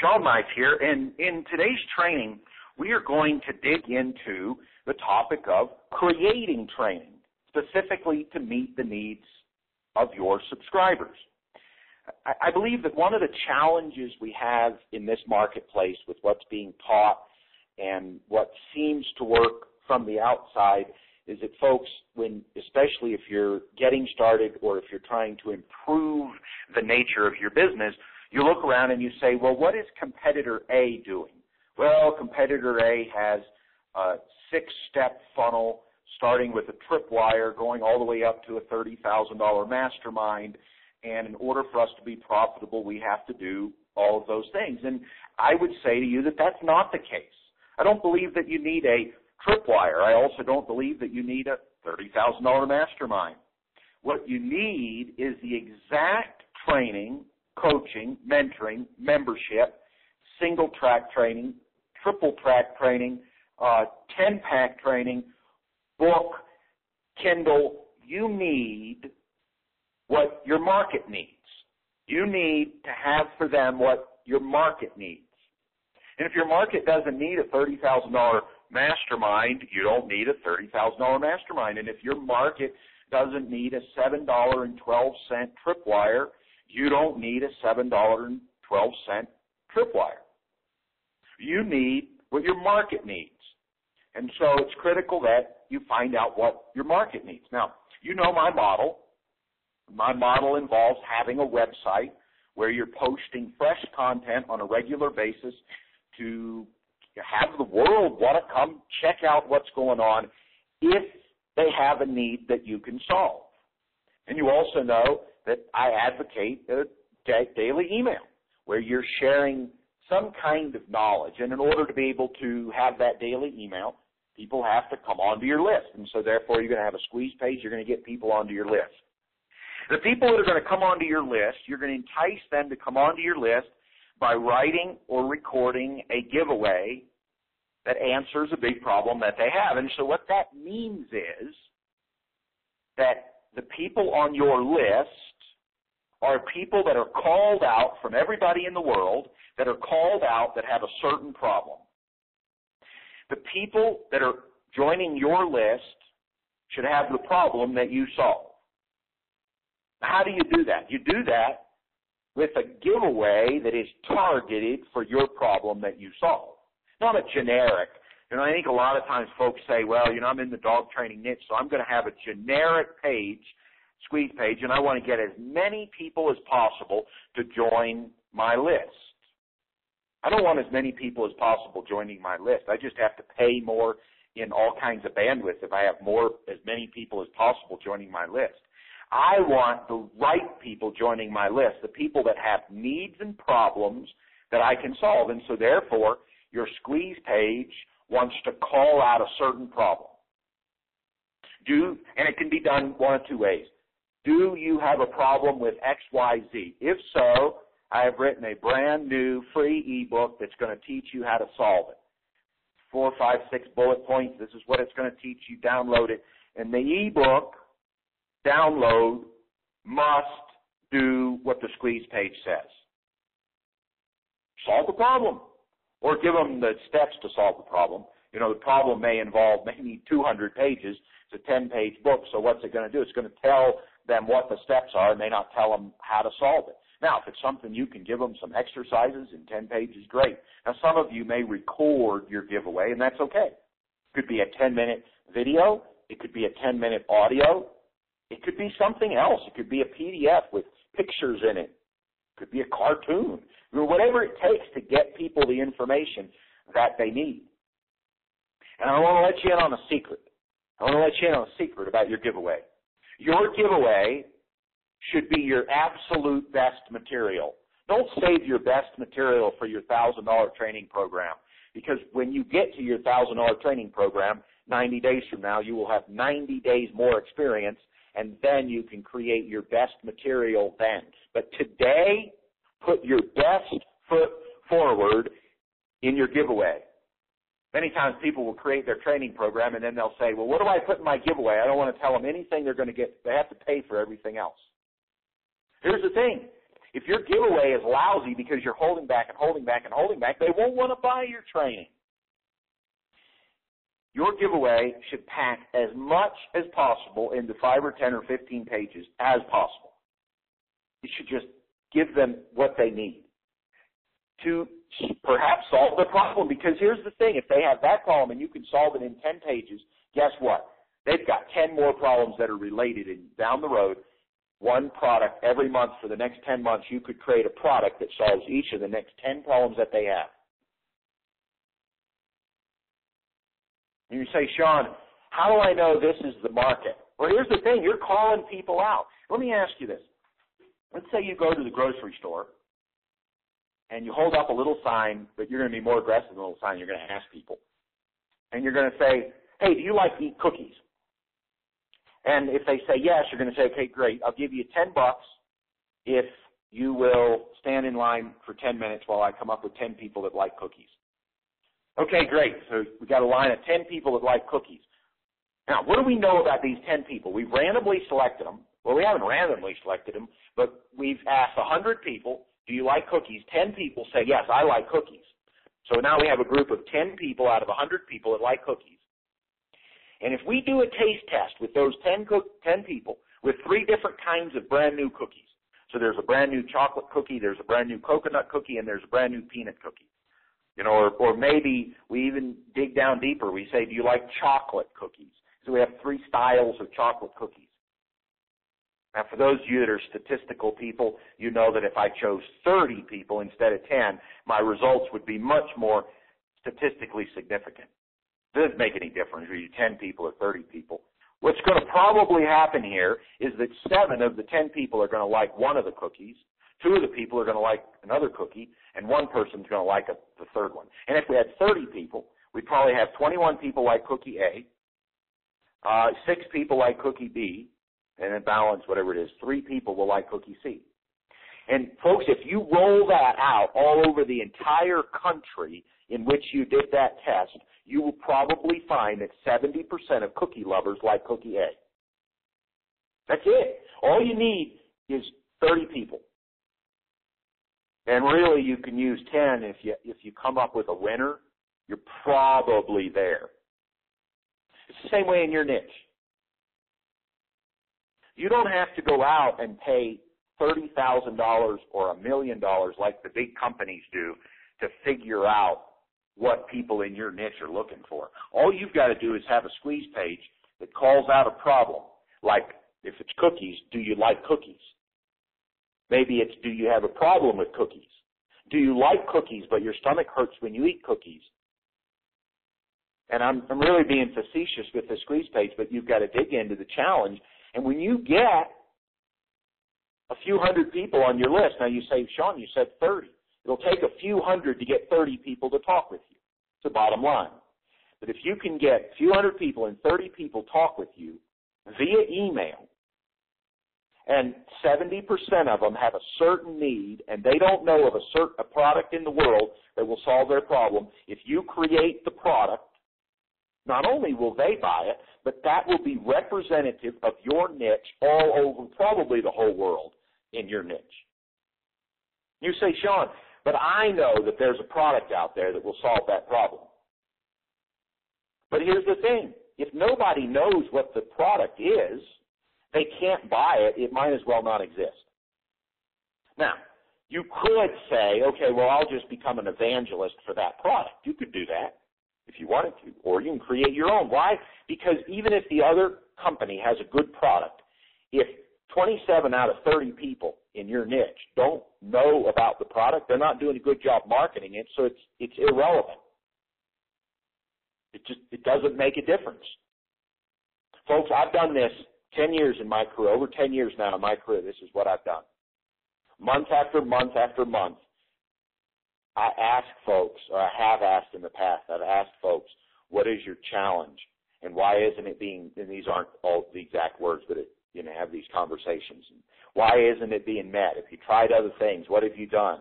Sean Knight here, and in today's training, we are going to dig into the topic of creating training, specifically to meet the needs of your subscribers. I believe that one of the challenges we have in this marketplace with what's being taught and what seems to work from the outside is that folks, when, especially if you're getting started or if you're trying to improve the nature of your business, you look around and you say, well, what is competitor A doing? Well, competitor A has a six-step funnel starting with a tripwire going all the way up to a $30,000 mastermind. And in order for us to be profitable, we have to do all of those things. And I would say to you that that's not the case. I don't believe that you need a tripwire. I also don't believe that you need a $30,000 mastermind. What you need is the exact training, coaching, mentoring, membership, single track training, triple track training, uh, 10 pack training, book, Kindle. You need what your market needs. You need to have for them what your market needs. And if your market doesn't need a $30,000 mastermind, you don't need a $30,000 mastermind. And if your market doesn't need a $7.12 tripwire, you don't need a $7.12 tripwire. You need what your market needs. And so it's critical that you find out what your market needs. Now, you know my model. My model involves having a website where you're posting fresh content on a regular basis to have the world want to come check out what's going on if they have a need that you can solve. And you also know that I advocate a daily email where you're sharing some kind of knowledge. And in order to be able to have that daily email, people have to come onto your list. And so therefore you're going to have a squeeze page. You're going to get people onto your list. The people that are going to come onto your list, you're going to entice them to come onto your list by writing or recording a giveaway that answers a big problem that they have. And so what that means is that the people on your list are people that are called out from everybody in the world that are called out that have a certain problem. The people that are joining your list should have the problem that you solve. How do you do that? You do that with a giveaway that is targeted for your problem that you solve. Not a generic. You know, I think a lot of times folks say, well, you know, I'm in the dog training niche, so I'm going to have a generic page, squeeze page, and I want to get as many people as possible to join my list. I don't want as many people as possible joining my list. I just have to pay more in all kinds of bandwidth if I have more, as many people as possible joining my list. I want the right people joining my list, the people that have needs and problems that I can solve. And so therefore, your squeeze page wants to call out a certain problem. Do, and it can be done one of two ways. Do you have a problem with XYZ? If so, I have written a brand new free ebook that's going to teach you how to solve it. Four, five, six bullet points. This is what it's going to teach you. Download it. And the ebook download must do what the squeeze page says. Solve the problem. Or give them the steps to solve the problem. You know, the problem may involve maybe 200 pages. It's a 10 page book, so what's it going to do? It's going to tell them what the steps are and may not tell them how to solve it. Now, if it's something you can give them some exercises in 10 pages, great. Now, some of you may record your giveaway, and that's okay. It could be a 10 minute video. It could be a 10 minute audio. It could be something else. It could be a PDF with pictures in it. It could be a cartoon. Or whatever it takes to get people the information that they need. And I want to let you in on a secret. I want to let you in on a secret about your giveaway. Your giveaway should be your absolute best material. Don't save your best material for your $1,000 training program. Because when you get to your $1,000 training program, 90 days from now, you will have 90 days more experience and then you can create your best material then. But today, put your best foot forward in your giveaway. Many times people will create their training program and then they'll say, well, what do I put in my giveaway? I don't want to tell them anything they're going to get. They have to pay for everything else. Here's the thing. If your giveaway is lousy because you're holding back and holding back and holding back, they won't want to buy your training. Your giveaway should pack as much as possible into 5 or 10 or 15 pages as possible. You should just give them what they need to perhaps solve the problem. Because here's the thing, if they have that problem and you can solve it in 10 pages, guess what? They've got 10 more problems that are related and down the road. One product every month for the next 10 months, you could create a product that solves each of the next 10 problems that they have. And you say, Sean, how do I know this is the market? Well, here's the thing. You're calling people out. Let me ask you this. Let's say you go to the grocery store and you hold up a little sign, but you're going to be more aggressive than a little sign. You're going to ask people. And you're going to say, hey, do you like to eat cookies? And if they say yes, you're going to say, okay, great. I'll give you 10 bucks if you will stand in line for 10 minutes while I come up with 10 people that like cookies. Okay, great. So we got a line of 10 people that like cookies. Now, what do we know about these 10 people? We've randomly selected them. Well, we haven't randomly selected them, but we've asked 100 people, do you like cookies? 10 people say, yes, I like cookies. So now we have a group of 10 people out of a 100 people that like cookies. And if we do a taste test with those 10, co- 10 people with three different kinds of brand new cookies, so there's a brand new chocolate cookie, there's a brand new coconut cookie, and there's a brand new peanut cookie. You know, or, or maybe we even dig down deeper. We say, do you like chocolate cookies? So we have three styles of chocolate cookies. Now, for those of you that are statistical people, you know that if I chose 30 people instead of 10, my results would be much more statistically significant. It doesn't make any difference whether you 10 people or 30 people. What's going to probably happen here is that seven of the 10 people are going to like one of the cookies, two of the people are going to like another cookie, and one person's going to like a, the third one. And if we had 30 people, we'd probably have 21 people like cookie A, uh, six people like cookie B, and then balance whatever it is. Three people will like cookie C. And folks, if you roll that out all over the entire country in which you did that test, you will probably find that 70% of cookie lovers like cookie A. That's it. All you need is 30 people. And really you can use 10 if you if you come up with a winner, you're probably there. It's the same way in your niche. You don't have to go out and pay $30,000 or a million dollars like the big companies do to figure out what people in your niche are looking for. All you've got to do is have a squeeze page that calls out a problem. Like if it's cookies, do you like cookies? Maybe it's do you have a problem with cookies? Do you like cookies but your stomach hurts when you eat cookies? And I'm, I'm really being facetious with the squeeze page, but you've got to dig into the challenge. And when you get a few hundred people on your list, now you say, Sean, you said 30. It'll take a few hundred to get 30 people to talk with you. It's the bottom line. But if you can get a few hundred people and 30 people talk with you via email, and 70% of them have a certain need and they don't know of a, certain, a product in the world that will solve their problem, if you create the product, not only will they buy it, but that will be representative of your niche all over probably the whole world in your niche. You say, Sean, but I know that there's a product out there that will solve that problem. But here's the thing. If nobody knows what the product is, they can't buy it, it might as well not exist. Now, you could say, okay, well, I'll just become an evangelist for that product. You could do that if you wanted to, or you can create your own. Why? Because even if the other company has a good product, if 27 out of 30 people in your niche don't know about the product, they're not doing a good job marketing it, so it's it's irrelevant. It just it doesn't make a difference. Folks, I've done this 10 years in my career, over 10 years now in my career, this is what I've done. Month after month after month, I ask folks, or I have asked in the past, I've asked folks, what is your challenge? And why isn't it being, and these aren't all the exact words, but it, you know, have these conversations. Why isn't it being met? If you tried other things, what have you done?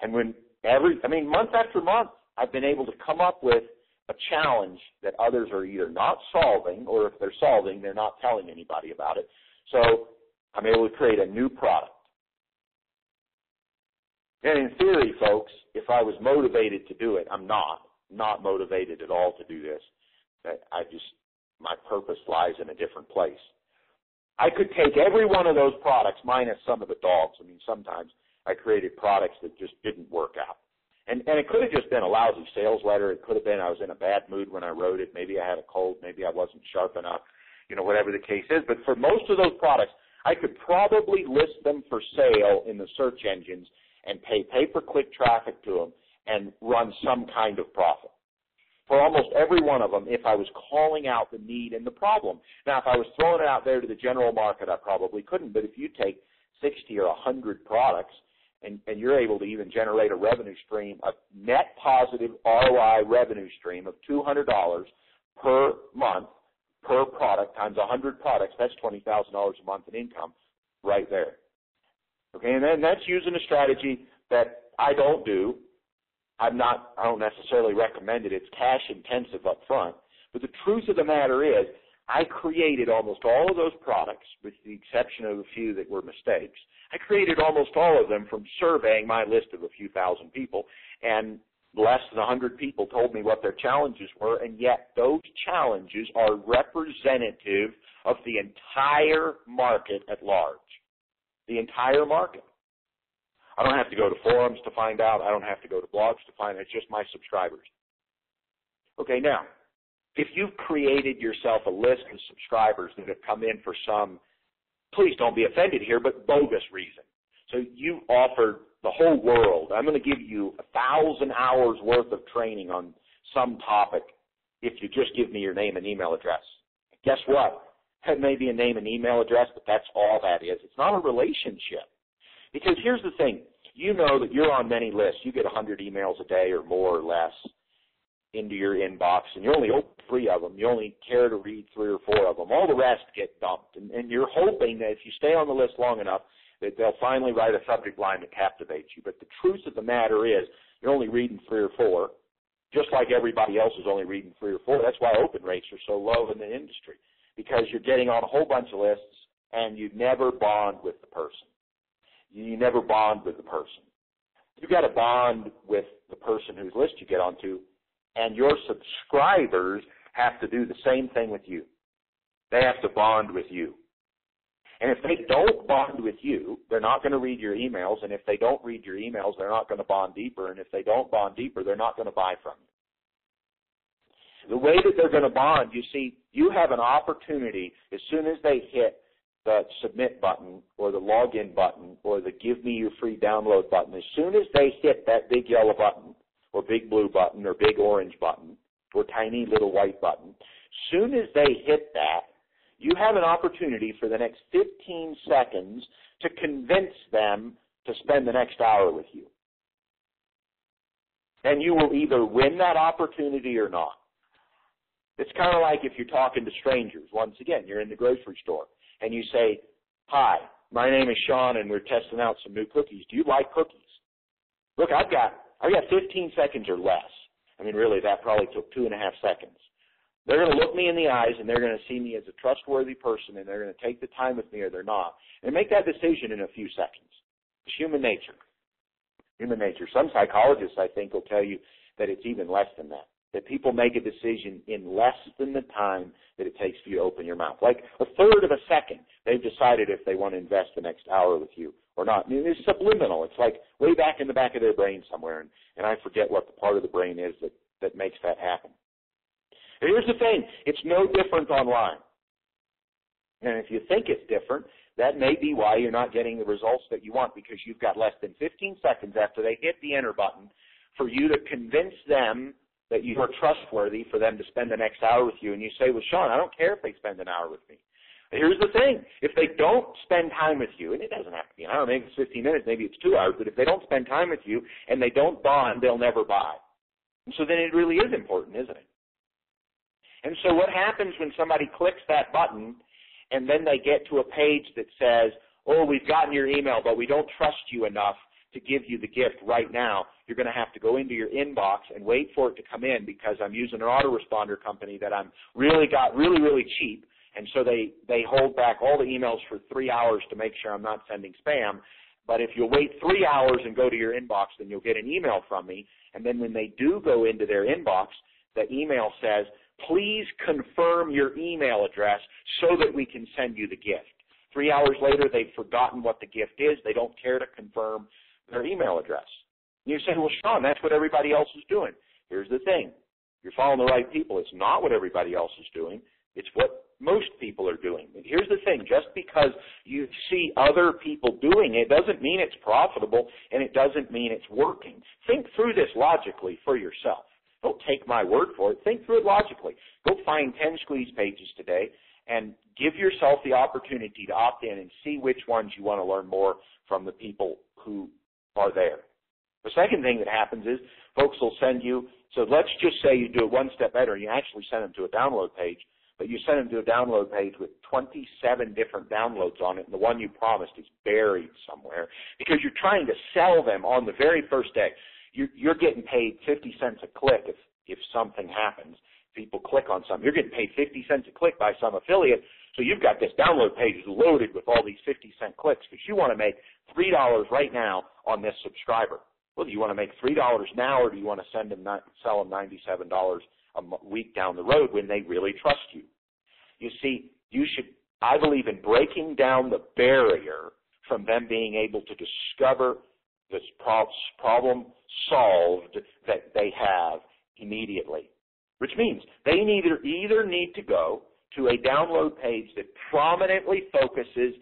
And when every, I mean, month after month, I've been able to come up with a challenge that others are either not solving or if they're solving, they're not telling anybody about it. So I'm able to create a new product. And in theory, folks, if I was motivated to do it, I'm not. Not motivated at all to do this. I just, my purpose lies in a different place. I could take every one of those products minus some of the dogs. I mean, sometimes I created products that just didn't work out. And, and it could have just been a lousy sales letter. It could have been I was in a bad mood when I wrote it. Maybe I had a cold. Maybe I wasn't sharp enough. You know, whatever the case is. But for most of those products, I could probably list them for sale in the search engines and pay pay-per-click traffic to them and run some kind of profit. For almost every one of them, if I was calling out the need and the problem. Now, if I was throwing it out there to the general market, I probably couldn't. But if you take 60 or 100 products and, and you're able to even generate a revenue stream, a net positive ROI revenue stream of $200 per month per product times 100 products, that's $20,000 a month in income right there. Okay, and then that's using a strategy that I don't do. I'm not, I don't necessarily recommend it. It's cash intensive up front. But the truth of the matter is, I created almost all of those products, with the exception of a few that were mistakes. I created almost all of them from surveying my list of a few thousand people, and less than 100 people told me what their challenges were, and yet those challenges are representative of the entire market at large the entire market. I don't have to go to forums to find out. I don't have to go to blogs to find out. It's just my subscribers. Okay, now, if you've created yourself a list of subscribers that have come in for some, please don't be offended here, but bogus reason. So you offered the whole world, I'm going to give you a thousand hours worth of training on some topic if you just give me your name and email address. Guess what? It may be a name and email address, but that's all that is. It's not a relationship. Because here's the thing. You know that you're on many lists. You get 100 emails a day or more or less into your inbox, and you only open three of them. You only care to read three or four of them. All the rest get dumped. And, and you're hoping that if you stay on the list long enough, that they'll finally write a subject line that captivates you. But the truth of the matter is, you're only reading three or four, just like everybody else is only reading three or four. That's why open rates are so low in the industry because you're getting on a whole bunch of lists and you never bond with the person. You never bond with the person. You've got to bond with the person whose list you get onto, and your subscribers have to do the same thing with you. They have to bond with you. And if they don't bond with you, they're not going to read your emails. And if they don't read your emails, they're not going to bond deeper. And if they don't bond deeper, they're not going to buy from you. The way that they're going to bond, you see, you have an opportunity as soon as they hit the submit button or the login button or the give me your free download button, as soon as they hit that big yellow button or big blue button or big orange button or tiny little white button, as soon as they hit that, you have an opportunity for the next 15 seconds to convince them to spend the next hour with you. And you will either win that opportunity or not. It's kind of like if you're talking to strangers. Once again, you're in the grocery store and you say, "Hi, my name is Sean, and we're testing out some new cookies. Do you like cookies?" Look, I've got I've got 15 seconds or less. I mean, really, that probably took two and a half seconds. They're going to look me in the eyes and they're going to see me as a trustworthy person and they're going to take the time with me or they're not and make that decision in a few seconds. It's human nature. Human nature. Some psychologists, I think, will tell you that it's even less than that that people make a decision in less than the time that it takes for you to open your mouth. Like a third of a second, they've decided if they want to invest the next hour with you or not. I mean, it's subliminal. It's like way back in the back of their brain somewhere, and, and I forget what the part of the brain is that, that makes that happen. And here's the thing. It's no different online. And if you think it's different, that may be why you're not getting the results that you want because you've got less than 15 seconds after they hit the enter button for you to convince them that you are trustworthy for them to spend the next hour with you. And you say, well, Sean, I don't care if they spend an hour with me. Here's the thing. If they don't spend time with you, and it doesn't have to be an hour, maybe it's 15 minutes, maybe it's two hours, but if they don't spend time with you and they don't bond, they'll never buy. And so then it really is important, isn't it? And so what happens when somebody clicks that button and then they get to a page that says, oh, we've gotten your email, but we don't trust you enough to give you the gift right now. You're going to have to go into your inbox and wait for it to come in because I'm using an autoresponder company that I'm really got really, really cheap. And so they, they hold back all the emails for three hours to make sure I'm not sending spam. But if you'll wait three hours and go to your inbox, then you'll get an email from me. And then when they do go into their inbox, the email says, please confirm your email address so that we can send you the gift. Three hours later, they've forgotten what the gift is. They don't care to confirm their email address. And you say, well, Sean, that's what everybody else is doing. Here's the thing. You're following the right people. It's not what everybody else is doing. It's what most people are doing. And here's the thing, just because you see other people doing it doesn't mean it's profitable and it doesn't mean it's working. Think through this logically for yourself. Don't take my word for it. Think through it logically. Go find 10 squeeze pages today and give yourself the opportunity to opt in and see which ones you want to learn more from the people who are there. The second thing that happens is folks will send you, so let's just say you do it one step better and you actually send them to a download page but you send them to a download page with 27 different downloads on it, and the one you promised is buried somewhere because you're trying to sell them on the very first day. You're, you're getting paid 50 cents a click if if something happens. People click on something. You're getting paid 50 cents a click by some affiliate. So you've got this download page loaded with all these 50 cent clicks because you want to make three dollars right now on this subscriber. Well, do you want to make three dollars now, or do you want to send them sell them ninety-seven dollars a week down the road when they really trust you. You see, you should, I believe in breaking down the barrier from them being able to discover this problem solved that they have immediately. Which means they either, either need to go to a download page that prominently focuses,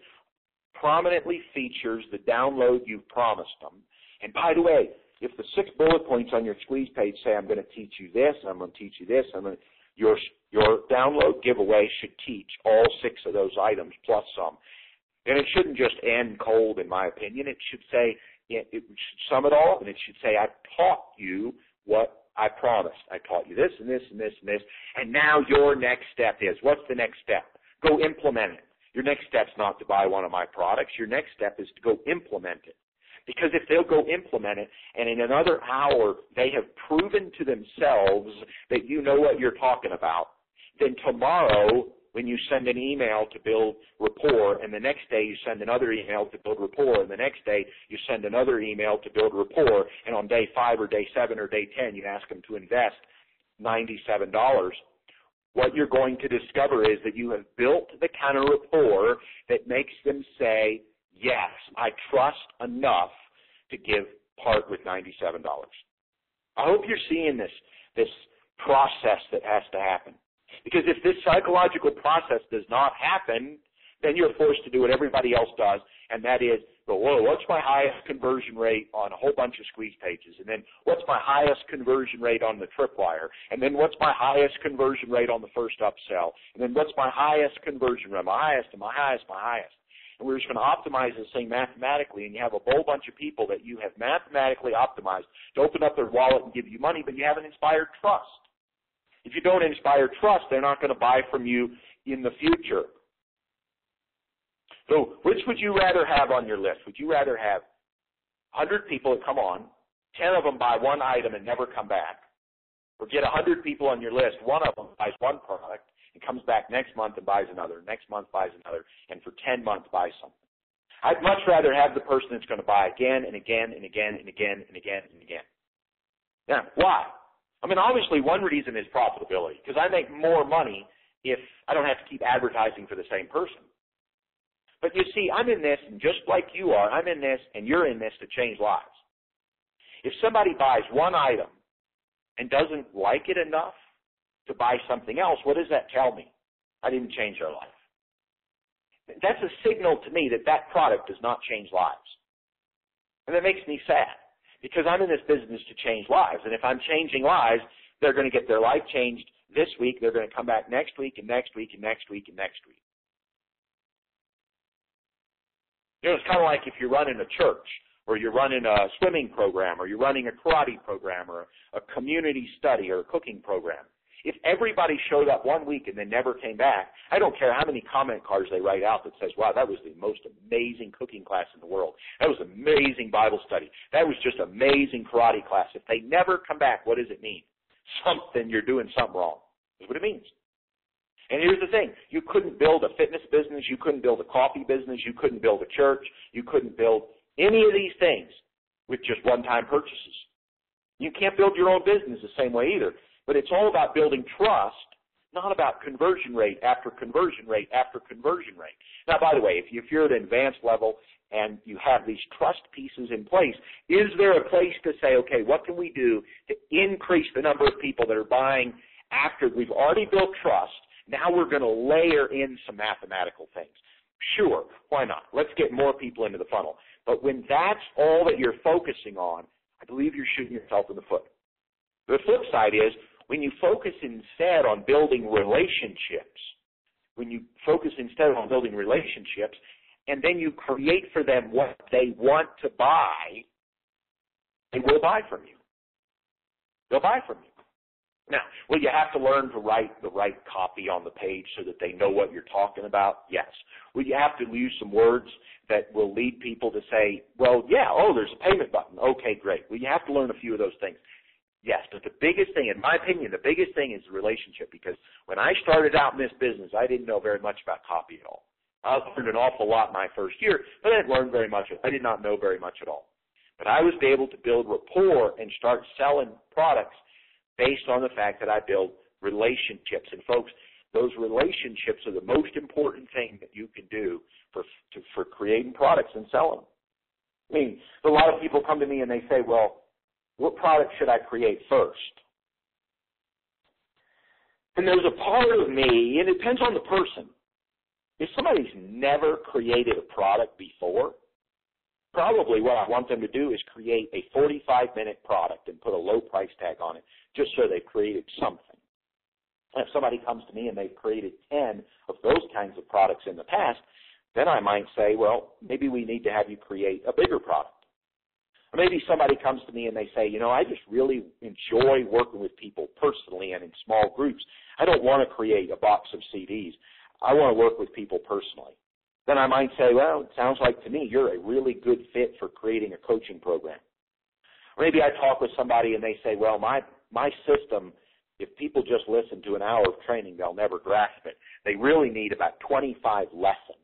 prominently features the download you've promised them. And by the way, if the six bullet points on your squeeze page say, I'm going to teach you this, I'm going to teach you this, I'm going to, your, your download giveaway should teach all six of those items plus some. And it shouldn't just end cold, in my opinion. It should say, it, should sum it all up, and it should say, I taught you what I promised. I taught you this and this and this and this, and now your next step is, what's the next step? Go implement it. Your next step's not to buy one of my products. Your next step is to go implement it. Because if they'll go implement it and in another hour they have proven to themselves that you know what you're talking about, then tomorrow when you send an email to build rapport and the next day you send another email to build rapport and the next day you send another email to build rapport and on day five or day seven or day ten you ask them to invest $97 what you're going to discover is that you have built the kind of rapport that makes them say, yes, I trust enough to give part with $97. I hope you're seeing this, this process that has to happen. Because if this psychological process does not happen, then you're forced to do what everybody else does, and that is go, whoa, what's my highest conversion rate on a whole bunch of squeeze pages? And then what's my highest conversion rate on the tripwire? And then what's my highest conversion rate on the first upsell? And then what's my highest conversion rate? My highest and my highest, my highest and we're just going to optimize this thing mathematically, and you have a whole bunch of people that you have mathematically optimized to open up their wallet and give you money, but you haven't inspired trust. If you don't inspire trust, they're not going to buy from you in the future. So, which would you rather have on your list? Would you rather have 100 people that come on, 10 of them buy one item and never come back, or get 100 people on your list, one of them buys one product, and comes back next month and buys another, next month buys another, and for 10 months buys something. I'd much rather have the person that's going to buy again and again and again and again and again and again. Now, why? I mean, obviously one reason is profitability, because I make more money if I don't have to keep advertising for the same person. But you see, I'm in this, and just like you are, I'm in this, and you're in this to change lives. If somebody buys one item and doesn't like it enough, to buy something else, what does that tell me? I didn't change their life. That's a signal to me that that product does not change lives. And that makes me sad because I'm in this business to change lives. And if I'm changing lives, they're going to get their life changed this week. They're going to come back next week and next week and next week and next week. You know, it's kind of like if you're running a church or you're running a swimming program or you're running a karate program or a community study or a cooking program. If everybody showed up one week and then never came back, I don't care how many comment cards they write out that says, wow, that was the most amazing cooking class in the world. That was amazing Bible study. That was just amazing karate class. If they never come back, what does it mean? Something, you're doing something wrong. That's what it means. And here's the thing. You couldn't build a fitness business. You couldn't build a coffee business. You couldn't build a church. You couldn't build any of these things with just one-time purchases. You can't build your own business the same way either. But it's all about building trust, not about conversion rate after conversion rate after conversion rate. Now, by the way, if, you, if you're at an advanced level and you have these trust pieces in place, is there a place to say, okay, what can we do to increase the number of people that are buying after we've already built trust? Now we're going to layer in some mathematical things. Sure, why not? Let's get more people into the funnel. But when that's all that you're focusing on, I believe you're shooting yourself in the foot. The flip side is when you focus instead on building relationships, when you focus instead on building relationships, and then you create for them what they want to buy, they will buy from you. They'll buy from you. Now, will you have to learn to write the right copy on the page so that they know what you're talking about? Yes. Will you have to use some words that will lead people to say, well, yeah, oh, there's a payment button. Okay, great. Well, you have to learn a few of those things. Yes, but the biggest thing, in my opinion, the biggest thing is the relationship because when I started out in this business, I didn't know very much about copy at all. I learned an awful lot my first year, but I didn't learn very much. I did not know very much at all. But I was able to build rapport and start selling products based on the fact that I build relationships. And folks, those relationships are the most important thing that you can do for to, for creating products and selling them. I mean, a lot of people come to me and they say, "Well, what product should I create first? And there's a part of me, and it depends on the person. If somebody's never created a product before, probably what I want them to do is create a 45 minute product and put a low price tag on it just so they've created something. And if somebody comes to me and they've created 10 of those kinds of products in the past, then I might say, well, maybe we need to have you create a bigger product. Or maybe somebody comes to me and they say, you know, I just really enjoy working with people personally and in small groups. I don't want to create a box of CDs. I want to work with people personally. Then I might say, well, it sounds like to me you're a really good fit for creating a coaching program. Or maybe I talk with somebody and they say, well, my my system, if people just listen to an hour of training, they'll never grasp it. They really need about 25 lessons.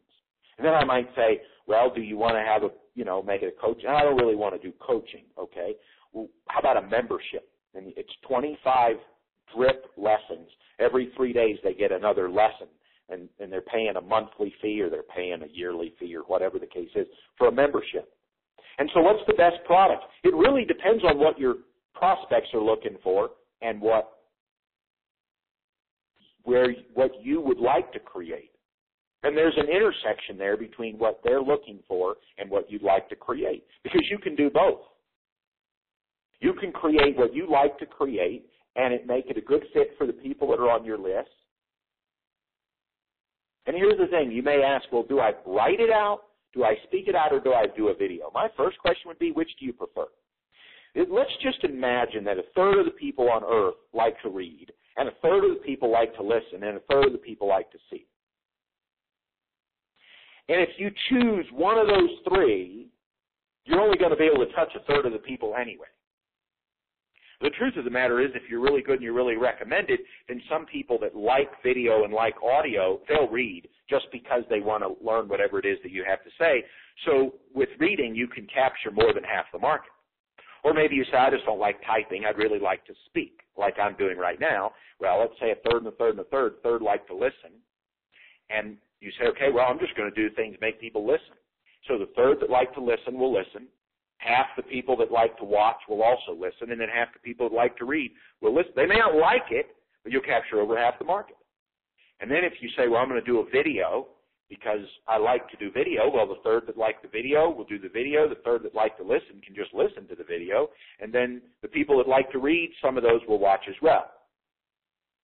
And then I might say, well, do you want to have a, you know, make it a coach? And I don't really want to do coaching, okay? Well, how about a membership? And it's 25 drip lessons. Every three days they get another lesson. And, and they're paying a monthly fee or they're paying a yearly fee or whatever the case is for a membership. And so what's the best product? It really depends on what your prospects are looking for and what where what you would like to create. And there's an intersection there between what they're looking for and what you'd like to create because you can do both. You can create what you like to create and it make it a good fit for the people that are on your list. And here's the thing, you may ask, well, do I write it out, do I speak it out, or do I do a video? My first question would be, which do you prefer? let's just imagine that a third of the people on earth like to read, and a third of the people like to listen, and a third of the people like to see. And if you choose one of those three, you're only going to be able to touch a third of the people anyway. The truth of the matter is, if you're really good and you're really recommended, then some people that like video and like audio, they'll read just because they want to learn whatever it is that you have to say. So with reading, you can capture more than half the market. Or maybe you say, I just don't like typing. I'd really like to speak, like I'm doing right now. Well, let's say a third and a third and a third. Third like to listen. And you say, okay, well, I'm just going to do things make people listen. So the third that like to listen will listen. Half the people that like to watch will also listen, and then half the people that like to read will listen. They may not like it, but you'll capture over half the market. And then if you say, well, I'm going to do a video, because I like to do video. Well, the third that like the video will do the video. The third that like to listen can just listen to the video. And then the people that like to read, some of those will watch as well.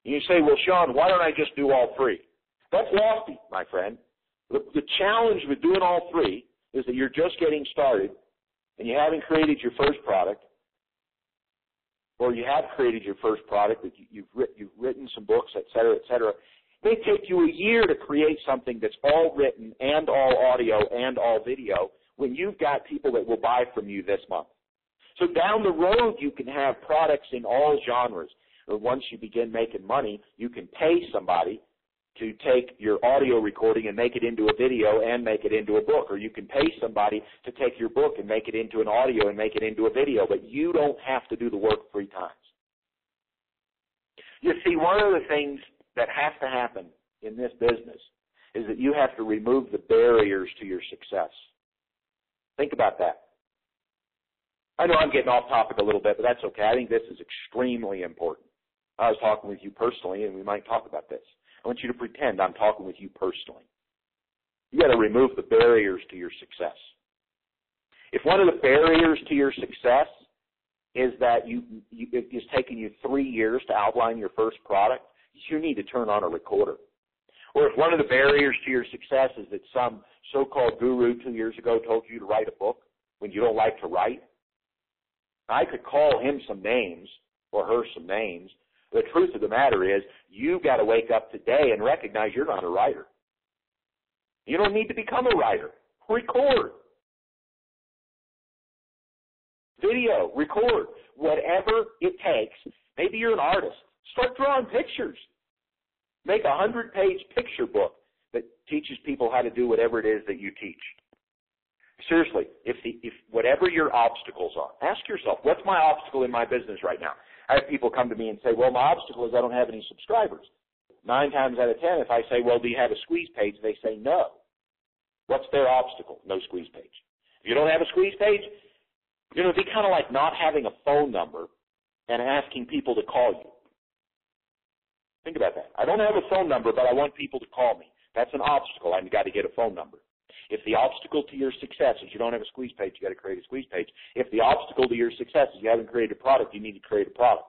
And you say, well, Sean, why don't I just do all three? That's lofty, my friend. The, the challenge with doing all three is that you're just getting started and you haven't created your first product, or you have created your first product, but you, you've, writ, you've written some books, et cetera, et cetera, may take you a year to create something that's all written and all audio and all video when you've got people that will buy from you this month. So down the road, you can have products in all genres. Or once you begin making money, you can pay somebody to take your audio recording and make it into a video and make it into a book. Or you can pay somebody to take your book and make it into an audio and make it into a video, but you don't have to do the work three times. You see, one of the things that has to happen in this business is that you have to remove the barriers to your success. Think about that. I know I'm getting off topic a little bit, but that's okay. I think this is extremely important. I was talking with you personally, and we might talk about this. I want you to pretend I'm talking with you personally. You got to remove the barriers to your success. If one of the barriers to your success is that you, you it's taking you three years to outline your first product, you need to turn on a recorder. Or if one of the barriers to your success is that some so-called guru two years ago told you to write a book when you don't like to write, I could call him some names or her some names. The truth of the matter is, you've got to wake up today and recognize you're not a writer. You don't need to become a writer. Record. Video, record. Whatever it takes. Maybe you're an artist. Start drawing pictures. Make a hundred page picture book that teaches people how to do whatever it is that you teach. Seriously, if the, if whatever your obstacles are, ask yourself, what's my obstacle in my business right now? I have people come to me and say, well, my obstacle is I don't have any subscribers. Nine times out of ten, if I say, well, do you have a squeeze page? They say no. What's their obstacle? No squeeze page. If you don't have a squeeze page, you know, it'd be kind of like not having a phone number and asking people to call you. Think about that. I don't have a phone number, but I want people to call me. That's an obstacle. I've got to get a phone number. If the obstacle to your success is you don't have a squeeze page, you got to create a squeeze page. If the obstacle to your success is you haven't created a product, you need to create a product.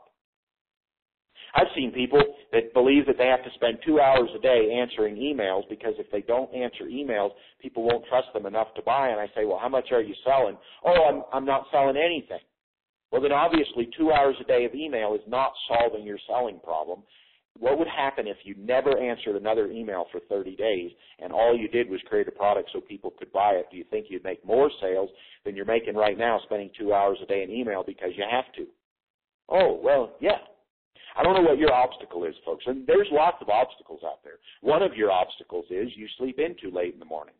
I've seen people that believe that they have to spend two hours a day answering emails because if they don't answer emails, people won't trust them enough to buy. And I say, well, how much are you selling? Oh, I'm, I'm not selling anything. Well, then obviously two hours a day of email is not solving your selling problem. What would happen if you never answered another email for 30 days and all you did was create a product so people could buy it? Do you think you'd make more sales than you're making right now spending two hours a day in email because you have to? Oh, well, yeah. I don't know what your obstacle is, folks. And there's lots of obstacles out there. One of your obstacles is you sleep in too late in the morning.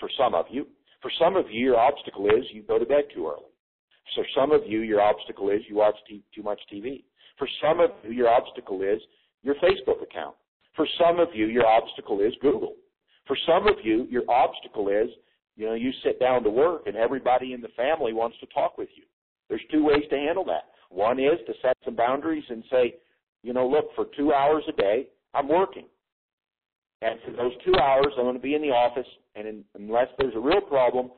For some of you. For some of you, your obstacle is you go to bed too early. For some of you, your obstacle is you watch t- too much TV. For some of you, your obstacle is your Facebook account. For some of you, your obstacle is Google. For some of you, your obstacle is, you know, you sit down to work and everybody in the family wants to talk with you. There's two ways to handle that. One is to set some boundaries and say, you know, look, for two hours a day, I'm working. And for those two hours, I'm going to be in the office, and in, unless there's a real problem,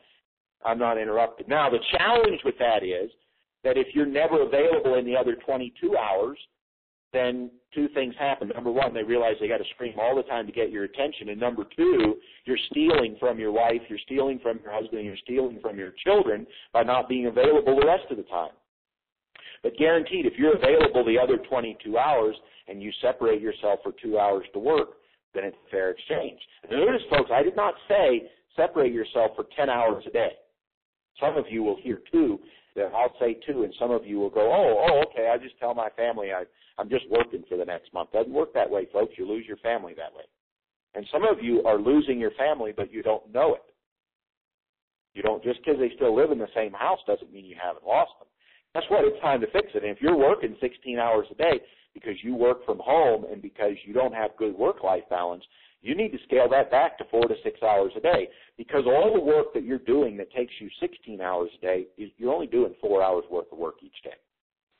I'm not interrupted. Now, the challenge with that is that if you're never available in the other 22 hours, then two things happen. Number one, they realize they got to scream all the time to get your attention. And number two, you're stealing from your wife, you're stealing from your husband, you're stealing from your children by not being available the rest of the time. But guaranteed, if you're available the other 22 hours and you separate yourself for two hours to work, then it's fair exchange. And notice, folks, I did not say separate yourself for 10 hours a day. Some of you will hear two, that I'll say two, and some of you will go, oh, oh, okay, I just tell my family I I'm just working for the next month. Doesn't work that way, folks. You lose your family that way. And some of you are losing your family, but you don't know it. You don't just because they still live in the same house doesn't mean you haven't lost them. That's what it's time to fix it. And if you're working 16 hours a day because you work from home and because you don't have good work-life balance, you need to scale that back to four to six hours a day because all the work that you're doing that takes you 16 hours a day, you're only doing four hours worth of work each day.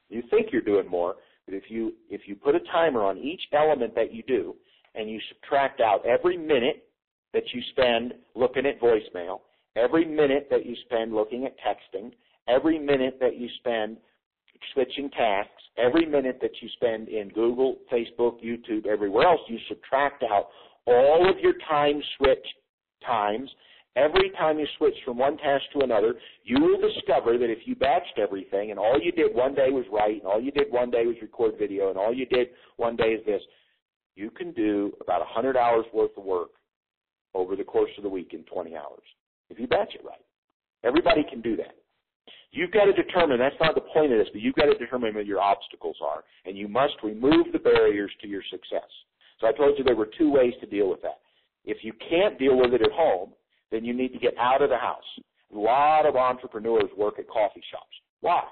You think you're doing more, but if you if you put a timer on each element that you do and you subtract out every minute that you spend looking at voicemail, every minute that you spend looking at texting, every minute that you spend switching tasks, every minute that you spend in Google, Facebook, YouTube, everywhere else, you subtract out all of your time switch times Every time you switch from one task to another, you will discover that if you batched everything and all you did one day was write and all you did one day was record video and all you did one day is this, you can do about 100 hours worth of work over the course of the week in 20 hours if you batch it right. Everybody can do that. You've got to determine, that's not the point of this, but you've got to determine what your obstacles are, and you must remove the barriers to your success. So I told you there were two ways to deal with that. If you can't deal with it at home, then you need to get out of the house. A lot of entrepreneurs work at coffee shops. Why?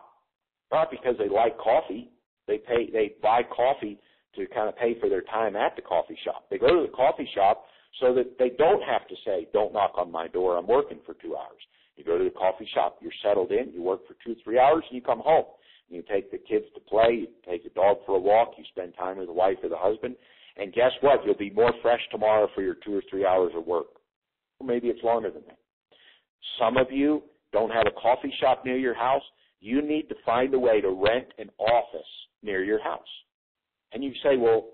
Not because they like coffee. They pay they buy coffee to kind of pay for their time at the coffee shop. They go to the coffee shop so that they don't have to say, "Don't knock on my door. I'm working for 2 hours." You go to the coffee shop, you're settled in, you work for 2 3 hours and you come home. You take the kids to play, you take the dog for a walk, you spend time with the wife or the husband, and guess what? You'll be more fresh tomorrow for your 2 or 3 hours of work. Or maybe it's longer than that. Some of you don't have a coffee shop near your house. You need to find a way to rent an office near your house. And you say, well,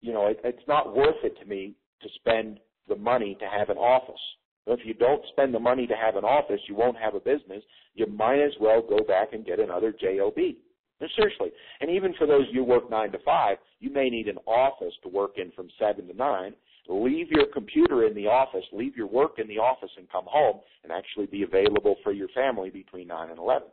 you know, it, it's not worth it to me to spend the money to have an office. If you don't spend the money to have an office, you won't have a business. You might as well go back and get another job. Seriously. And even for those you work nine to five, you may need an office to work in from seven to nine. Leave your computer in the office, leave your work in the office, and come home and actually be available for your family between nine and eleven.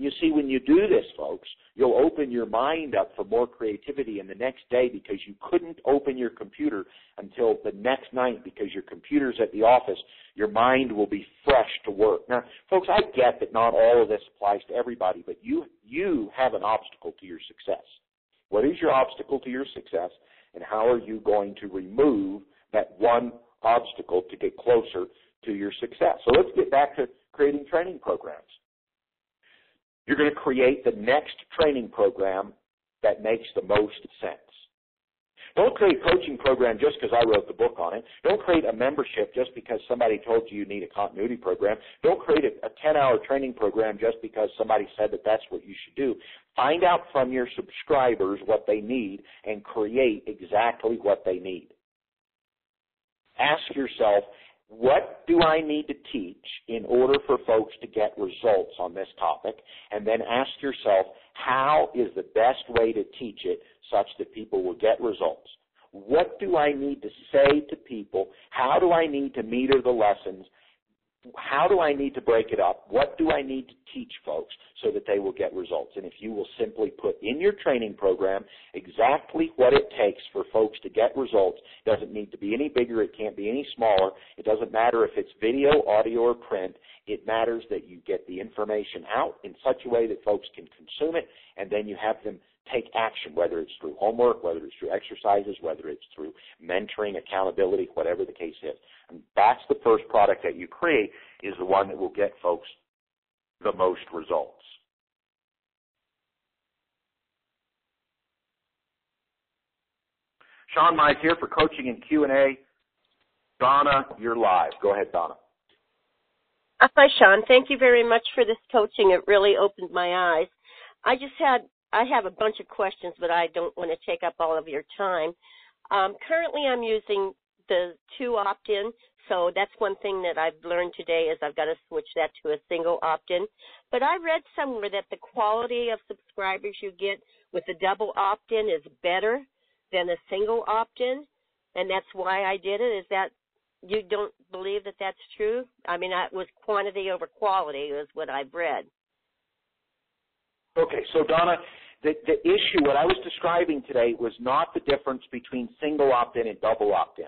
You see, when you do this, folks, you'll open your mind up for more creativity in the next day because you couldn't open your computer until the next night because your computer's at the office. Your mind will be fresh to work. Now, folks, I get that not all of this applies to everybody, but you, you have an obstacle to your success. What is your obstacle to your success, and how are you going to remove that one obstacle to get closer to your success? So let's get back to creating training programs. You're going to create the next training program that makes the most sense. Don't create a coaching program just because I wrote the book on it. Don't create a membership just because somebody told you you need a continuity program. Don't create a, a 10-hour training program just because somebody said that that's what you should do. Find out from your subscribers what they need and create exactly what they need. Ask yourself, what do I need to teach in order for folks to get results on this topic? And then ask yourself, how is the best way to teach it such that people will get results? What do I need to say to people? How do I need to meter the lessons how do I need to break it up? What do I need to teach folks so that they will get results? And if you will simply put in your training program exactly what it takes for folks to get results, it doesn't need to be any bigger, it can't be any smaller. It doesn't matter if it's video, audio, or print. It matters that you get the information out in such a way that folks can consume it, and then you have them take action, whether it's through homework, whether it's through exercises, whether it's through mentoring, accountability, whatever the case is. And that's the first product that you create is the one that will get folks the most results. Sean Mize here for coaching and Q&A. Donna, you're live. Go ahead, Donna. Uh, hi, Sean. Thank you very much for this coaching. It really opened my eyes. I just had I have a bunch of questions, but I don't want to take up all of your time. Um, currently, I'm using the two opt-in, so that's one thing that I've learned today is I've got to switch that to a single opt-in. But I read somewhere that the quality of subscribers you get with the double opt-in is better than a single opt-in, and that's why I did it. Is that you don't believe that that's true? I mean, it was quantity over quality is what I've read. Okay, so Donna, the, the issue, what I was describing today was not the difference between single opt-in and double opt-in.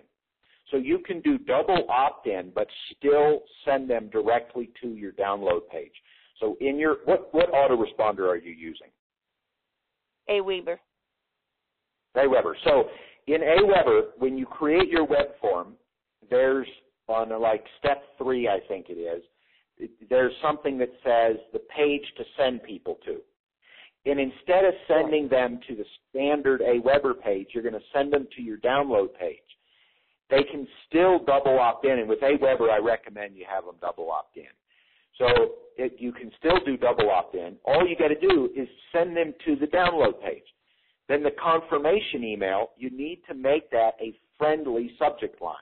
So you can do double opt-in, but still send them directly to your download page. So in your, what, what autoresponder are you using? AWeber. AWeber. So in AWeber, when you create your web form, there's on like step three, I think it is, there's something that says the page to send people to. And instead of sending them to the standard AWeber page, you're going to send them to your download page. They can still double opt in, and with AWeber, I recommend you have them double opt in. So it, you can still do double opt in. All you got to do is send them to the download page. Then the confirmation email, you need to make that a friendly subject line.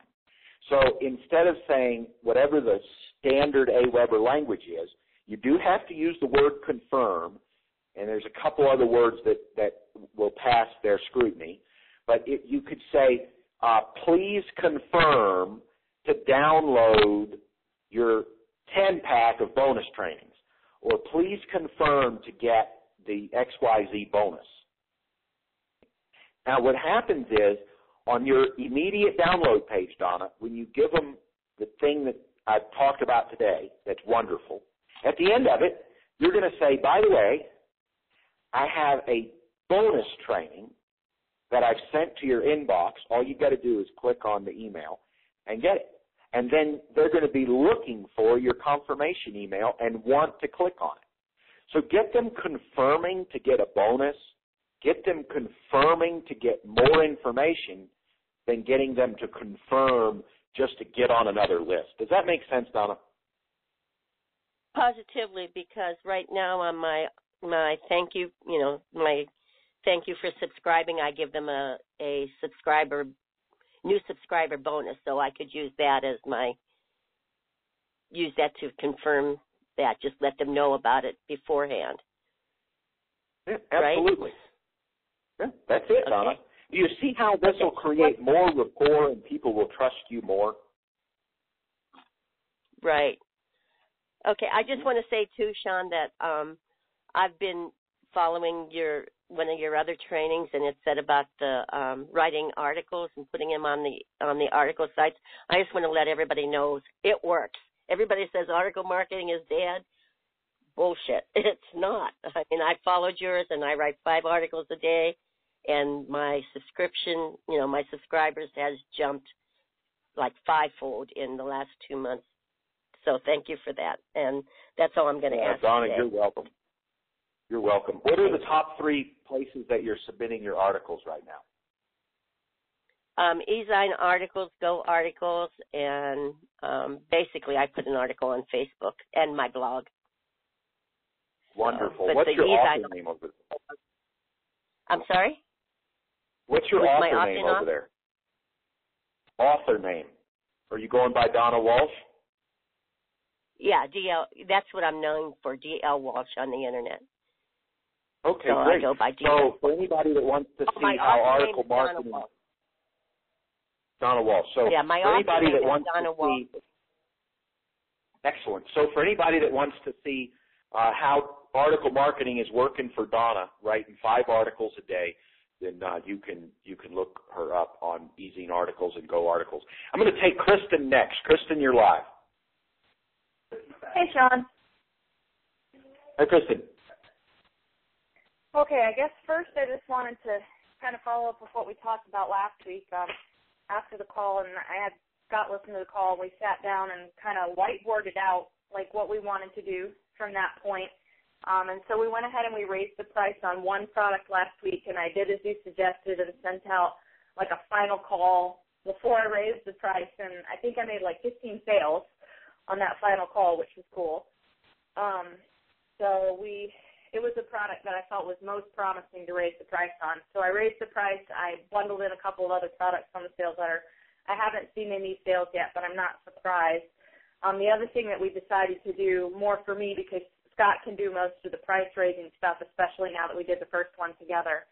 So instead of saying whatever the standard AWeber language is, you do have to use the word confirm and there's a couple other words that, that will pass their scrutiny. But it, you could say, uh, please confirm to download your 10 pack of bonus trainings, or please confirm to get the XYZ bonus. Now, what happens is on your immediate download page, Donna, when you give them the thing that I've talked about today, that's wonderful. At the end of it, you're going to say, by the way, I have a bonus training that I've sent to your inbox. All you've got to do is click on the email and get it. And then they're going to be looking for your confirmation email and want to click on it. So get them confirming to get a bonus. Get them confirming to get more information than getting them to confirm just to get on another list. Does that make sense, Donna? Positively, because right now on my my thank you, you know, my thank you for subscribing, I give them a a subscriber new subscriber bonus, so I could use that as my use that to confirm that. Just let them know about it beforehand. Yeah, absolutely. Right? Yeah, that's it, okay. Donna. You see how this will create more rapport and people will trust you more? Right. Okay. I just want to say too, Sean, that um, I've been following your one of your other trainings, and it said about the um, writing articles and putting them on the on the article sites. I just want to let everybody know it works. Everybody says article marketing is dead. Bullshit. It's not. I mean, I followed yours, and I write five articles a day and my subscription, you know, my subscribers has jumped like fivefold in the last two months. So thank you for that. And that's all I'm going to ask. Donna, today. you're welcome. You're welcome. What are the top three places that you're submitting your articles right now? Um, eZine articles, Go articles, and um, basically I put an article on Facebook and my blog. Wonderful. So, What's your author name over there? I'm sorry? What's your author name over there? Author name. Are you going by Donna Walsh? Yeah, DL. That's what I'm known for, DL Walsh on the internet. Okay, so great. So for anybody that wants to oh, see how article marketing, Donna Walsh. Donna Walsh. So yeah, my for anybody that wants Donna to Walsh. see, excellent. So for anybody that wants to see uh, how article marketing is working for Donna, writing five articles a day, then uh, you can you can look her up on eZine Articles and Go Articles. I'm going to take Kristen next. Kristen, you're live. Hey, Sean. Hi, Kristen. Okay, I guess first I just wanted to kind of follow up with what we talked about last week um, after the call, and I had Scott listen to the call. We sat down and kind of whiteboarded out like what we wanted to do from that point um, and so we went ahead and we raised the price on one product last week, and I did as you suggested and sent out like a final call before I raised the price, and I think I made like 15 sales on that final call, which was cool. Um, so we, it was a product that I felt was most promising to raise the price on. So I raised the price. I bundled in a couple of other products on the sales letter. I haven't seen any sales yet, but I'm not surprised. Um, the other thing that we decided to do more for me because Scott can do most of the price raising stuff, especially now that we did the first one together,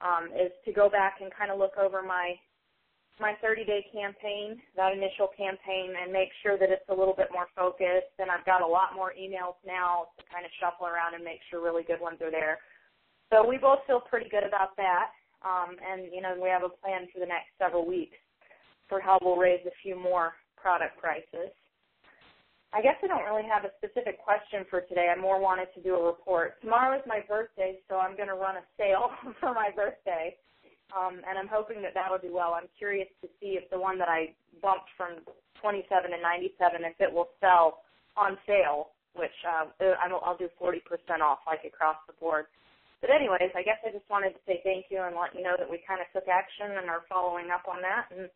um, is to go back and kind of look over my my 30 day campaign, that initial campaign, and make sure that it's a little bit more focused. And I've got a lot more emails now to kind of shuffle around and make sure really good ones are there. So we both feel pretty good about that. Um, and, you know, we have a plan for the next several weeks for how we'll raise a few more product prices. I guess I don't really have a specific question for today. I more wanted to do a report. Tomorrow is my birthday, so I'm going to run a sale for my birthday, um, and I'm hoping that that'll do well. I'm curious to see if the one that I bumped from 27 to 97, if it will sell on sale, which uh, I'll do 40% off, like across the board. But anyways, I guess I just wanted to say thank you and let you know that we kind of took action and are following up on that, and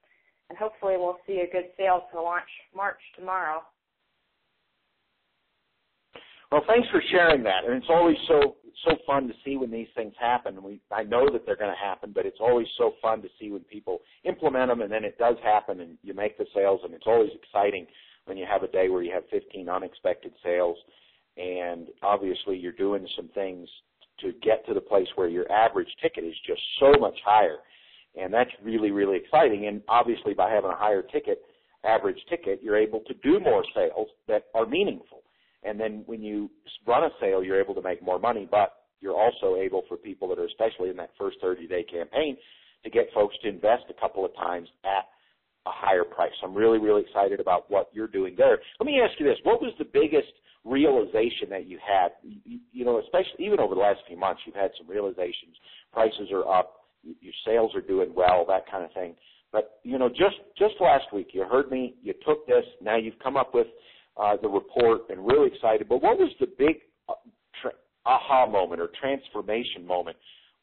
and hopefully we'll see a good sale to launch March tomorrow. Well, thanks for sharing that. And it's always so so fun to see when these things happen. We I know that they're going to happen, but it's always so fun to see when people implement them and then it does happen and you make the sales and it's always exciting when you have a day where you have 15 unexpected sales and obviously you're doing some things to get to the place where your average ticket is just so much higher. And that's really really exciting and obviously by having a higher ticket average ticket, you're able to do more sales that are meaningful and then when you run a sale, you're able to make more money, but you're also able for people that are especially in that first 30 day campaign to get folks to invest a couple of times at a higher price. So I'm really, really excited about what you're doing there. Let me ask you this. What was the biggest realization that you had? You, you know, especially even over the last few months, you've had some realizations. Prices are up, your sales are doing well, that kind of thing. But you know, just just last week, you heard me. You took this. Now you've come up with uh, the report and really excited. But what was the big uh, tra- aha moment or transformation moment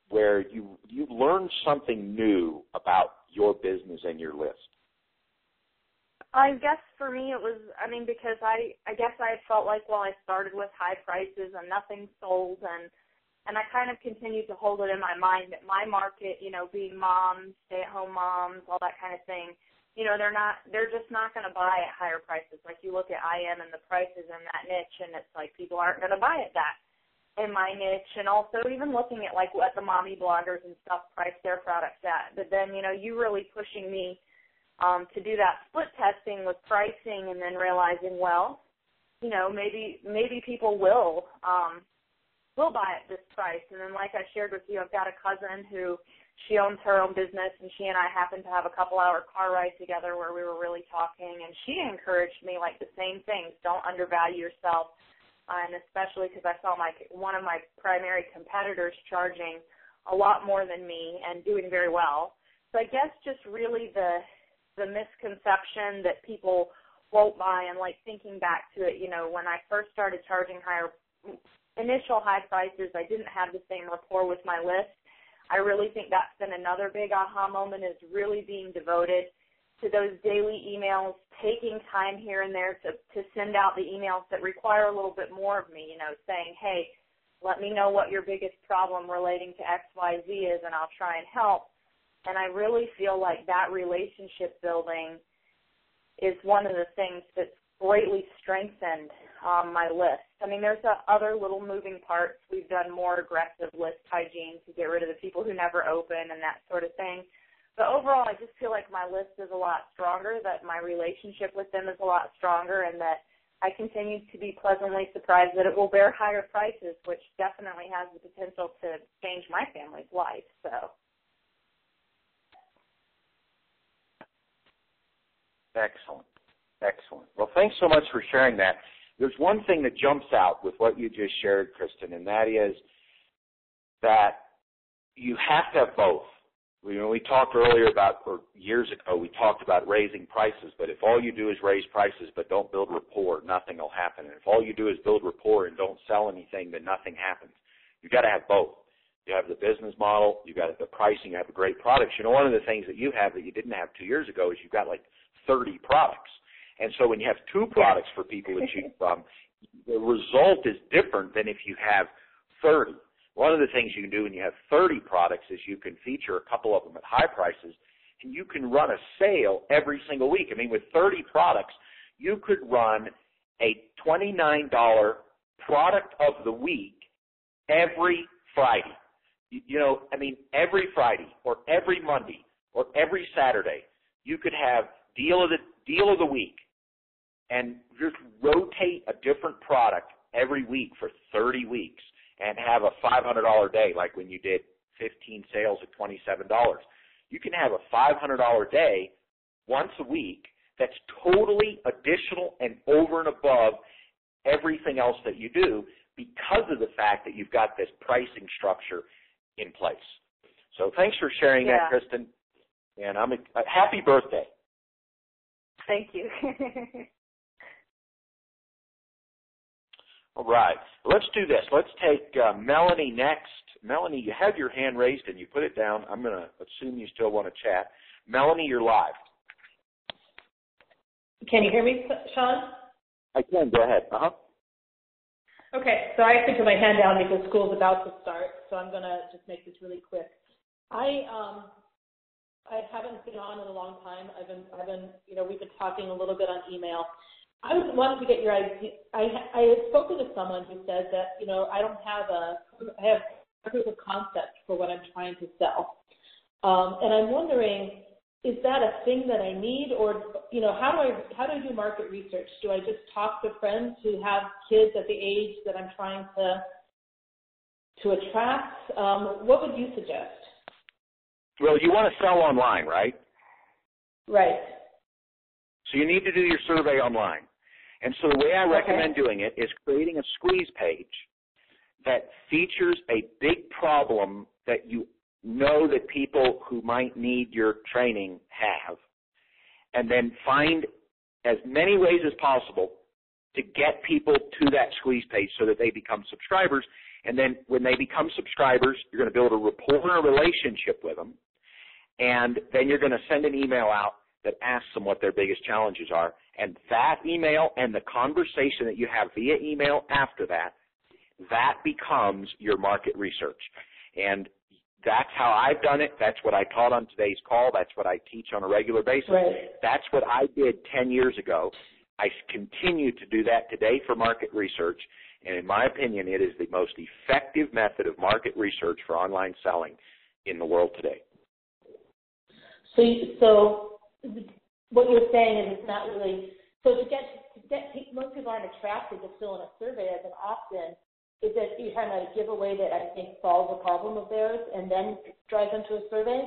where you you learned something new about your business and your list? I guess for me it was I mean because I I guess I felt like well I started with high prices and nothing sold and and I kind of continued to hold it in my mind that my market, you know, being moms, stay at home moms, all that kind of thing, you know, they're not they're just not gonna buy at higher prices. Like you look at IM and the prices in that niche and it's like people aren't gonna buy at that in my niche and also even looking at like what the mommy bloggers and stuff price their products at. But then, you know, you really pushing me um, to do that split testing with pricing and then realizing, well, you know, maybe maybe people will um, will buy at this price. And then, like I shared with you, I've got a cousin who she owns her own business, and she and I happened to have a couple hour car ride together where we were really talking, and she encouraged me like the same things: don't undervalue yourself, uh, and especially because I saw my one of my primary competitors charging a lot more than me and doing very well. So I guess just really the the misconception that people won't buy and like thinking back to it, you know, when I first started charging higher initial high prices, I didn't have the same rapport with my list. I really think that's been another big aha moment is really being devoted to those daily emails, taking time here and there to, to send out the emails that require a little bit more of me, you know, saying, hey, let me know what your biggest problem relating to XYZ is and I'll try and help. And I really feel like that relationship building is one of the things that's greatly strengthened um, my list. I mean, there's a, other little moving parts. We've done more aggressive list hygiene to get rid of the people who never open and that sort of thing. But overall, I just feel like my list is a lot stronger, that my relationship with them is a lot stronger, and that I continue to be pleasantly surprised that it will bear higher prices, which definitely has the potential to change my family's life. So. Excellent. Excellent. Well, thanks so much for sharing that. There's one thing that jumps out with what you just shared, Kristen, and that is that you have to have both. We, we talked earlier about, or years ago, we talked about raising prices, but if all you do is raise prices but don't build rapport, nothing will happen. And if all you do is build rapport and don't sell anything, then nothing happens. You've got to have both. You have the business model, you've got the pricing, you have the great products. You know, one of the things that you have that you didn't have two years ago is you've got like 30 products. And so when you have two products for people to choose from, the result is different than if you have 30. One of the things you can do when you have 30 products is you can feature a couple of them at high prices and you can run a sale every single week. I mean, with 30 products, you could run a $29 product of the week every Friday. You, you know, I mean, every Friday or every Monday or every Saturday, you could have deal of the deal of the week, and just rotate a different product every week for 30 weeks, and have a $500 day, like when you did 15 sales at $27. You can have a $500 day once a week that's totally additional and over and above everything else that you do because of the fact that you've got this pricing structure in place. So thanks for sharing yeah. that, Kristen. And I'm a, a happy birthday. Thank you. All right. Let's do this. Let's take uh, Melanie next. Melanie, you have your hand raised and you put it down. I'm going to assume you still want to chat. Melanie, you're live. Can you hear me, Sean? I can. Go ahead. Uh huh. Okay, so I have to put my hand down because school's about to start, so I'm going to just make this really quick. I um, I haven't been on in a long time. I've been, I've been, you know, we've been talking a little bit on email. I was wanted to get your idea. I, I had spoken to someone who said that, you know, I don't have a, I have a proof of concept for what I'm trying to sell. Um, and I'm wondering, is that a thing that I need, or you know, how do I how do I do market research? Do I just talk to friends who have kids at the age that I'm trying to to attract? Um, what would you suggest? Well, you want to sell online, right? Right. So you need to do your survey online. And so the way I recommend doing it is creating a squeeze page that features a big problem that you know that people who might need your training have, and then find as many ways as possible to get people to that squeeze page so that they become subscribers. And then when they become subscribers, you're going to build a rapport a relationship with them. And then you're going to send an email out that asks them what their biggest challenges are. And that email and the conversation that you have via email after that, that becomes your market research. And that's how I've done it. That's what I taught on today's call. That's what I teach on a regular basis. Right. That's what I did 10 years ago. I continue to do that today for market research. And in my opinion, it is the most effective method of market research for online selling in the world today. So, so what you're saying is it's not really so to get to get most people aren't attracted to fill in a survey as an opt-in is that you're trying to give away that I think solves a problem of theirs and then drive them to a survey?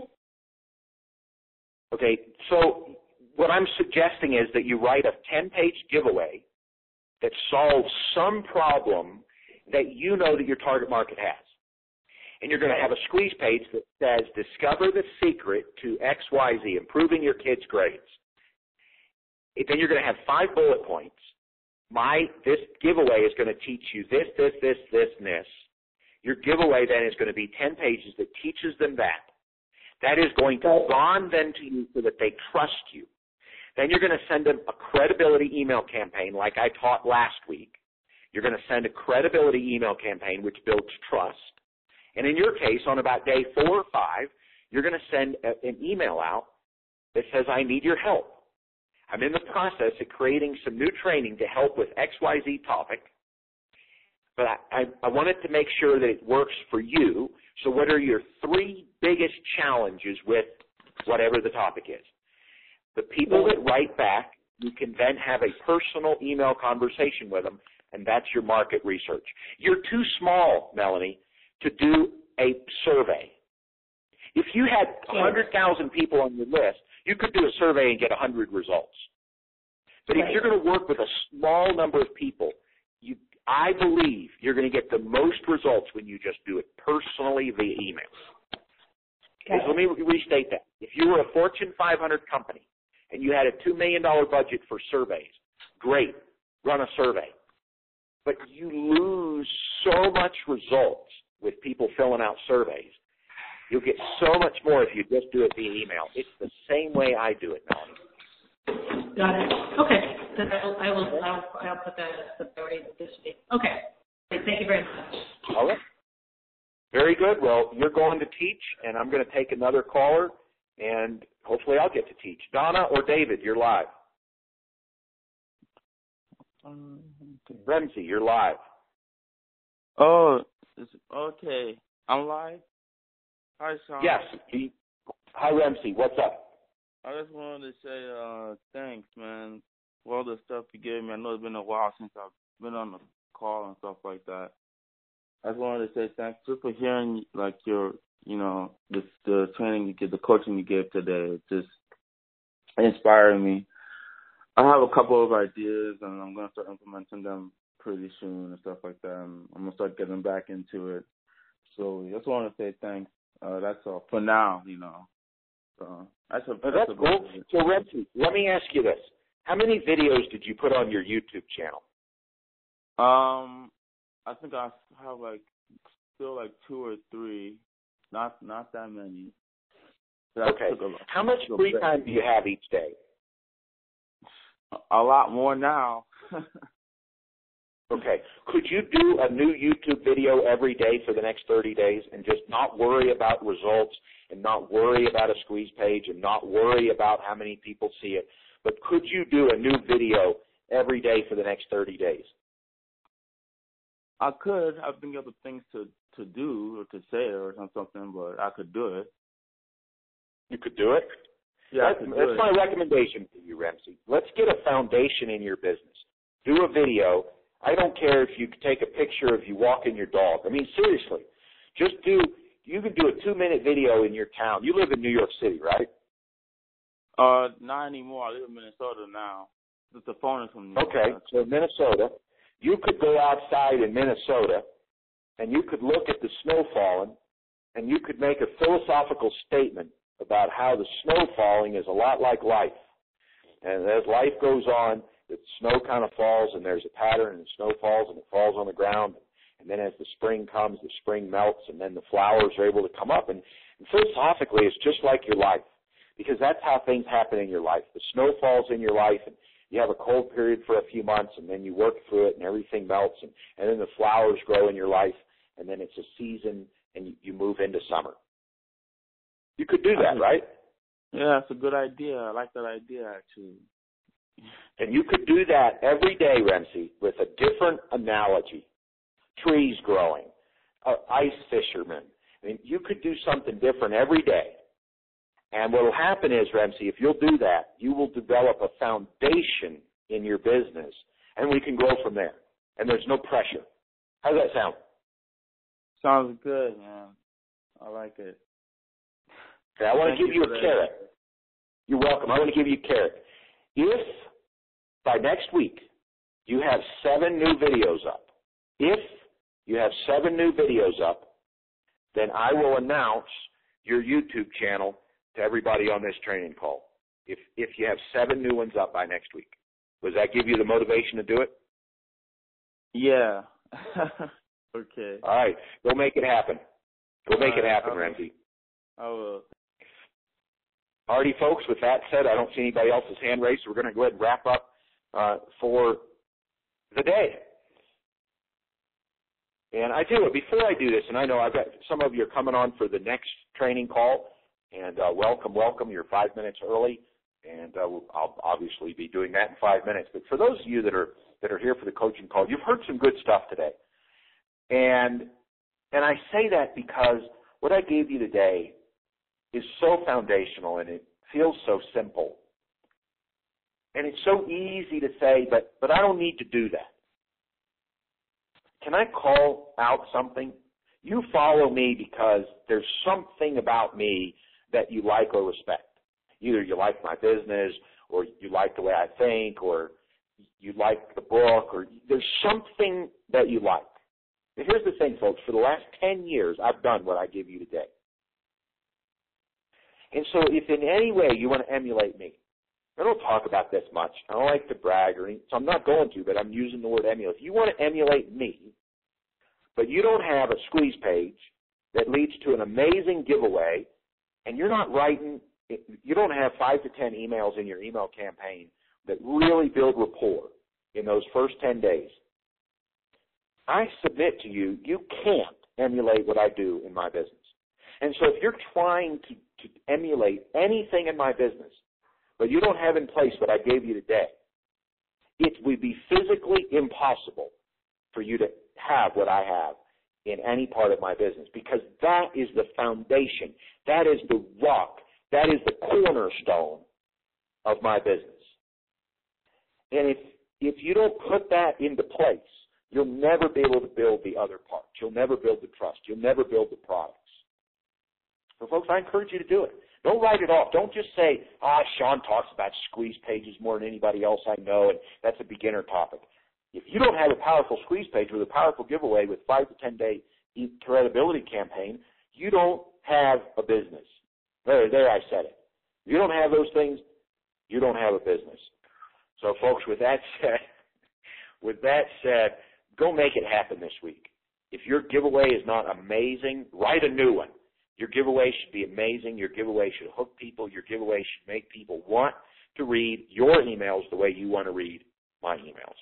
Okay, so what I'm suggesting is that you write a 10 page giveaway that solves some problem that you know that your target market has. And you're going to have a squeeze page that says, discover the secret to XYZ, improving your kids' grades. Then you're going to have five bullet points my this giveaway is going to teach you this, this, this, this, and this. Your giveaway then is going to be 10 pages that teaches them that. That is going to bond them to you so that they trust you. Then you're going to send them a credibility email campaign like I taught last week. You're going to send a credibility email campaign which builds trust. And in your case, on about day four or five, you're going to send a, an email out that says, I need your help. I'm in the process of creating some new training to help with XYZ topic, but I, I, I wanted to make sure that it works for you. So what are your three biggest challenges with whatever the topic is? The people that write back, you can then have a personal email conversation with them, and that's your market research. You're too small, Melanie, to do a survey. If you had 100,000 people on your list, you could do a survey and get 100 results. But if you're going to work with a small number of people, you, I believe you're going to get the most results when you just do it personally via email. Okay. Let me restate that. If you were a Fortune 500 company and you had a $2 million budget for surveys, great, run a survey. But you lose so much results with people filling out surveys You'll get so much more if you just do it via email. It's the same way I do it, Melanie. Got it. Okay. Then I will, I will, I'll, I'll put that as the priority this week. Okay. Thank you very much. All right. Very good. Well, you're going to teach, and I'm going to take another caller, and hopefully I'll get to teach. Donna or David, you're live. Um, okay. Remsey, you're live. Oh, okay. I'm live. Hi, Sean. Yes. Hi, Ramsey. What's up? I just wanted to say uh thanks, man, for all the stuff you gave me. I know it's been a while since I've been on the call and stuff like that. I just wanted to say thanks just for hearing like your, you know, the the training you gave, the coaching you gave today. Just inspired me. I have a couple of ideas and I'm gonna start implementing them pretty soon and stuff like that. I'm, I'm gonna start getting back into it. So I just want to say thanks. Uh, that's all for now, you know. So that's a that's, that's a cool. So Remsey, let me ask you this: How many videos did you put on your YouTube channel? Um, I think I have like still like two or three, not not that many. That okay. How much free time do you have each day? A lot more now. Okay. Could you do a new YouTube video every day for the next 30 days and just not worry about results and not worry about a squeeze page and not worry about how many people see it? But could you do a new video every day for the next 30 days? I could. I think other things to to do or to say or something, but I could do it. You could do it. Yeah, that's, that's it. my recommendation for you, Remsey. Let's get a foundation in your business. Do a video I don't care if you take a picture of you walking your dog. I mean, seriously, just do you can do a two minute video in your town. You live in New York City, right? Uh, not anymore. I live in Minnesota now. The phone is from Minnesota. Okay, so Minnesota. You could go outside in Minnesota and you could look at the snow falling and you could make a philosophical statement about how the snow falling is a lot like life. And as life goes on, the snow kind of falls and there's a pattern and snow falls and it falls on the ground. And then as the spring comes, the spring melts and then the flowers are able to come up. And, and philosophically, it's just like your life because that's how things happen in your life. The snow falls in your life and you have a cold period for a few months and then you work through it and everything melts and, and then the flowers grow in your life and then it's a season and you, you move into summer. You could do that, right? Yeah, it's a good idea. I like that idea actually. And you could do that every day, Remsey, with a different analogy. Trees growing, uh, ice fishermen. I mean, you could do something different every day. And what will happen is, Remsey, if you'll do that, you will develop a foundation in your business, and we can grow from there. And there's no pressure. How does that sound? Sounds good, man. I like it. Okay, I want to give you, you a carrot. You're welcome. I want to give you a carrot. If by next week you have seven new videos up, if you have seven new videos up, then I will announce your YouTube channel to everybody on this training call. If if you have seven new ones up by next week, does that give you the motivation to do it? Yeah. okay. All right. Go make it happen. Go make right, it happen, Ramsey. I will. Alrighty, folks. With that said, I don't see anybody else's hand raised, so we're going to go ahead and wrap up uh, for the day. And I do it before I do this, and I know I've got some of you are coming on for the next training call, and uh, welcome, welcome. You're five minutes early, and uh, I'll obviously be doing that in five minutes. But for those of you that are that are here for the coaching call, you've heard some good stuff today, and and I say that because what I gave you today is so foundational and it feels so simple. And it's so easy to say, but but I don't need to do that. Can I call out something? You follow me because there's something about me that you like or respect. Either you like my business or you like the way I think or you like the book or there's something that you like. And here's the thing, folks. For the last 10 years, I've done what I give you today. And so if in any way you want to emulate me, I don't talk about this much. I don't like to brag or anything, so I'm not going to, but I'm using the word emulate. If you want to emulate me, but you don't have a squeeze page that leads to an amazing giveaway, and you're not writing, you don't have five to ten emails in your email campaign that really build rapport in those first 10 days, I submit to you, you can't emulate what I do in my business. And so if you're trying to, to emulate anything in my business, but you don't have in place what I gave you today, it would be physically impossible for you to have what I have in any part of my business because that is the foundation. That is the rock. That is the cornerstone of my business. And if, if you don't put that into place, you'll never be able to build the other parts. You'll never build the trust. You'll never build the products. So folks, I encourage you to do it. Don't write it off. Don't just say, ah, Sean talks about squeeze pages more than anybody else I know, and that's a beginner topic. If you don't have a powerful squeeze page with a powerful giveaway with five to ten day credibility campaign, you don't have a business. There, there, I said it. If you don't have those things, you don't have a business. So, folks, with that said, with that said, go make it happen this week. If your giveaway is not amazing, write a new one. Your giveaway should be amazing. Your giveaway should hook people. Your giveaway should make people want to read your emails the way you want to read my emails.